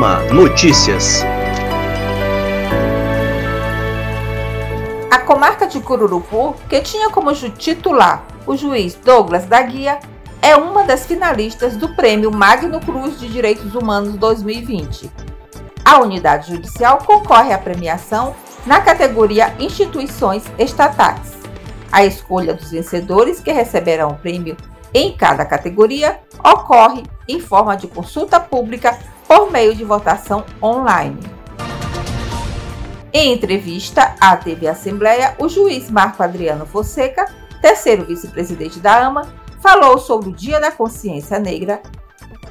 Notícias. A comarca de Cururupu, que tinha como titular o juiz Douglas da Guia, é uma das finalistas do Prêmio Magno Cruz de Direitos Humanos 2020. A unidade judicial concorre à premiação na categoria Instituições Estatais. A escolha dos vencedores que receberão o prêmio em cada categoria ocorre em forma de consulta pública por meio de votação online. Em entrevista à TV Assembleia, o juiz Marco Adriano Fonseca, terceiro vice-presidente da AMA, falou sobre o Dia da Consciência Negra,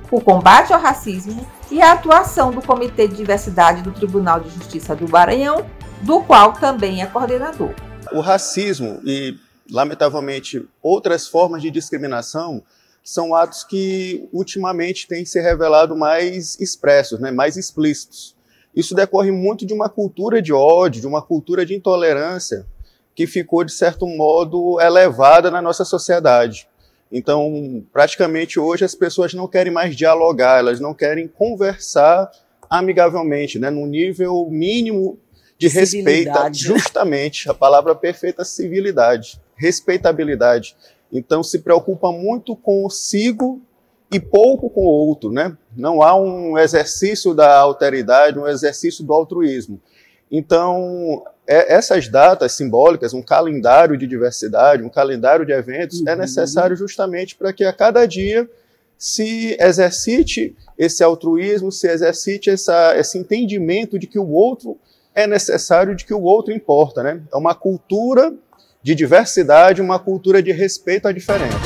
o combate ao racismo e a atuação do Comitê de Diversidade do Tribunal de Justiça do Maranhão, do qual também é coordenador. O racismo e, lamentavelmente, outras formas de discriminação são atos que ultimamente têm se revelado mais expressos, né, mais explícitos. Isso decorre muito de uma cultura de ódio, de uma cultura de intolerância que ficou, de certo modo, elevada na nossa sociedade. Então, praticamente hoje as pessoas não querem mais dialogar, elas não querem conversar amigavelmente, né, no nível mínimo de respeito, justamente a palavra perfeita civilidade, respeitabilidade. Então se preocupa muito consigo e pouco com o outro, né? Não há um exercício da alteridade, um exercício do altruísmo. Então, é, essas datas simbólicas, um calendário de diversidade, um calendário de eventos, é uhum. é necessário justamente para que a cada dia se exercite esse altruísmo, se exercite essa, esse entendimento de que o outro é necessário, de que o outro importa. Né? É uma cultura de diversidade, uma cultura de respeito à diferença.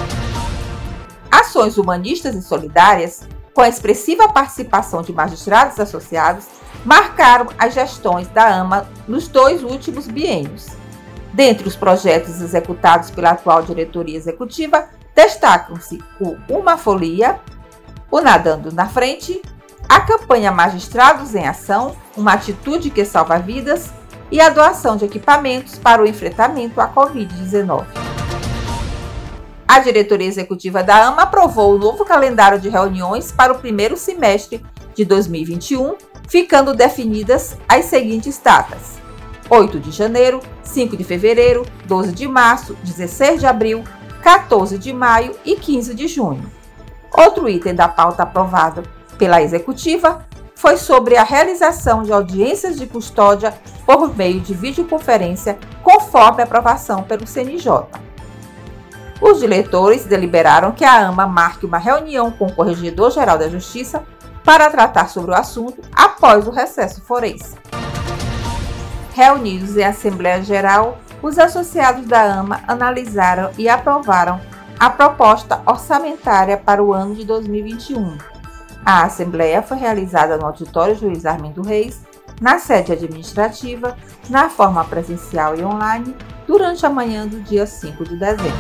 Ações humanistas e solidárias, com a expressiva participação de magistrados associados, marcaram as gestões da AMA nos dois últimos biênios. Dentre os projetos executados pela atual diretoria executiva, destacam-se o Uma Folia, o Nadando na Frente, a campanha Magistrados em Ação, uma atitude que salva vidas, e a doação de equipamentos para o enfrentamento à Covid-19. A diretoria executiva da AMA aprovou o novo calendário de reuniões para o primeiro semestre de 2021, ficando definidas as seguintes datas: 8 de janeiro, 5 de fevereiro, 12 de março, 16 de abril, 14 de maio e 15 de junho. Outro item da pauta aprovado pela executiva foi sobre a realização de audiências de custódia por meio de videoconferência, conforme aprovação pelo CNJ. Os diretores deliberaram que a AMA marque uma reunião com o Corregedor-Geral da Justiça para tratar sobre o assunto após o recesso forense. Reunidos em Assembleia Geral, os associados da AMA analisaram e aprovaram a proposta orçamentária para o ano de 2021. A Assembleia foi realizada no Auditório Juiz Armindo Reis, na sede administrativa, na forma presencial e online, durante a manhã do dia 5 de dezembro.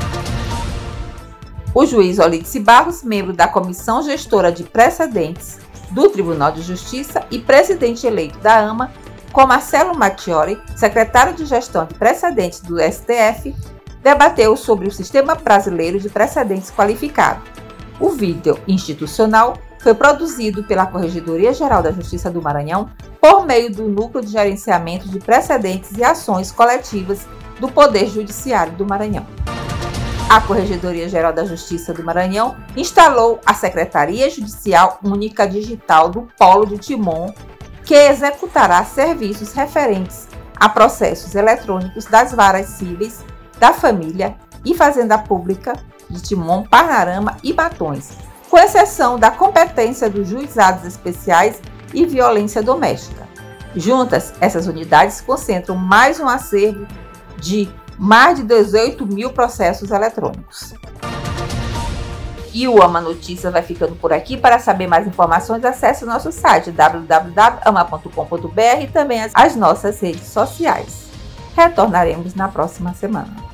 O juiz Olice Barros, membro da Comissão Gestora de Precedentes, do Tribunal de Justiça e presidente eleito da AMA, com Marcelo Mattiori, secretário de Gestão de Precedentes do STF, debateu sobre o Sistema Brasileiro de Precedentes Qualificado. O vídeo institucional foi produzido pela Corregedoria Geral da Justiça do Maranhão por meio do Núcleo de Gerenciamento de Precedentes e Ações Coletivas do Poder Judiciário do Maranhão. A Corregedoria Geral da Justiça do Maranhão instalou a Secretaria Judicial Única Digital do Polo de Timon, que executará serviços referentes a processos eletrônicos das varas cíveis da família e Fazenda Pública de Timon, Parnarama e Batões, com exceção da competência dos juizados especiais e violência doméstica. Juntas, essas unidades concentram mais um acervo de mais de 18 mil processos eletrônicos. E o Ama Notícias vai ficando por aqui. Para saber mais informações, acesse nosso site www.ama.com.br e também as nossas redes sociais. Retornaremos na próxima semana.